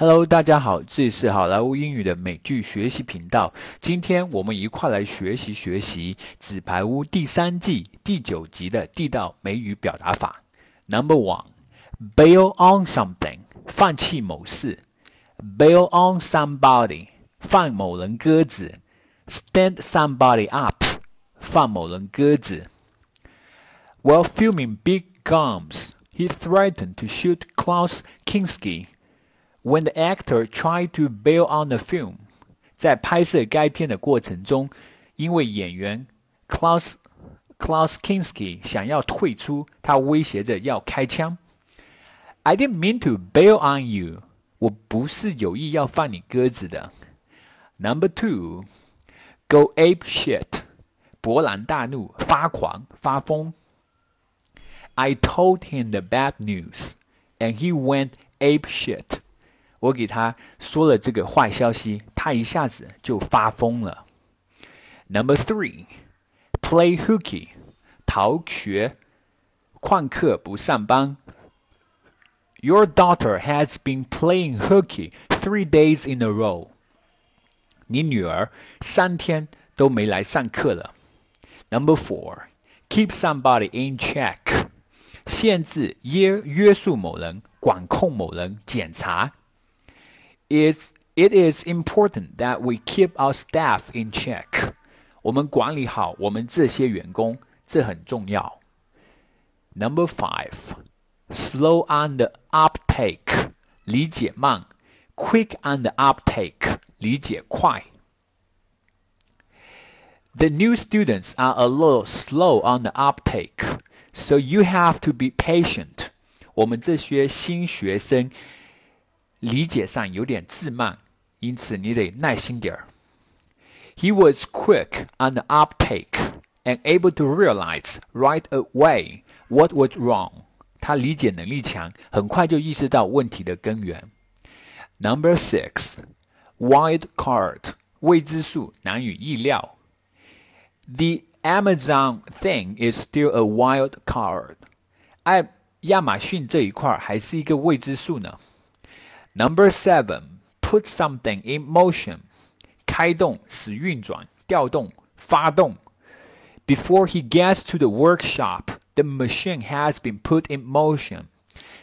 Hello，大家好，这里是好莱坞英语的美剧学习频道。今天我们一块来学习学习《纸牌屋》第三季第九集的地道美语表达法。Number one，bail on something，放弃某事；bail on somebody，放某人鸽子；stand somebody up，放某人鸽子。While filming Big Gums，he threatened to shoot Klaus Kinski. When the actor tried to bail on the film，在拍摄该片的过程中，因为演员 Klaus Klaus Kinski 想要退出，他威胁着要开枪。I didn't mean to bail on you，我不是有意要放你鸽子的。Number two，go ape shit，勃然大怒，发狂，发疯。I told him the bad news, and he went ape shit. 我给他说了这个坏消息，他一下子就发疯了。Number three, play hooky，逃学，旷课不上班。Your daughter has been playing hooky three days in a row。你女儿三天都没来上课了。Number four, keep somebody in check，限制约约束某人，管控某人，检查。 It's it is important that we keep our staff in check。我们管理好我们这些员工，这很重要。Number five, slow on the uptake，理解慢；quick on the uptake，理解快。The new students are a little slow on the uptake, so you have to be patient. 我们这些新学生 理解上有点自慢，因此你得耐心点儿。He was quick on the uptake and able to realize right away what was wrong. 他理解能力强，很快就意识到问题的根源。Number six, wild card，未知数，难以意料。The Amazon thing is still a wild card。爱亚马逊这一块还是一个未知数呢。 Number seven, put something in motion，开动、使运转、调动、发动。Before he gets to the workshop, the machine has been put in motion。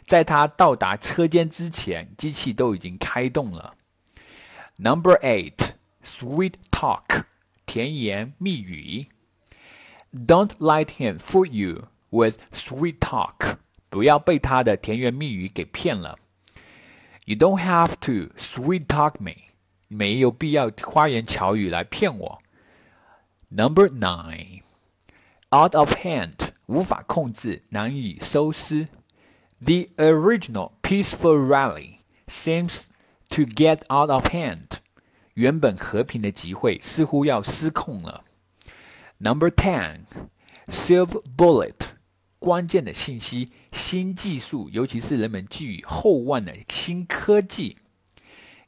在他到达车间之前，机器都已经开动了。Number eight, sweet talk，甜言蜜语。Don't let him fool you with sweet talk，不要被他的甜言蜜语给骗了。 You don't have to sweet talk me，没有必要花言巧语来骗我。Number nine, out of hand，无法控制，难以收拾。The original peaceful rally seems to get out of hand，原本和平的集会似乎要失控了。Number ten, silver bullet。 关键的信息、新技术，尤其是人们寄予厚望的新科技。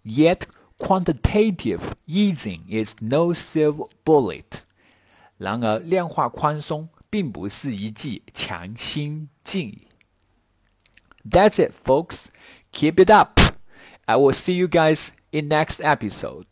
Yet quantitative easing is no silver bullet。然而，量化宽松并不是一剂强心剂。That's it, folks. Keep it up. I will see you guys in next episode.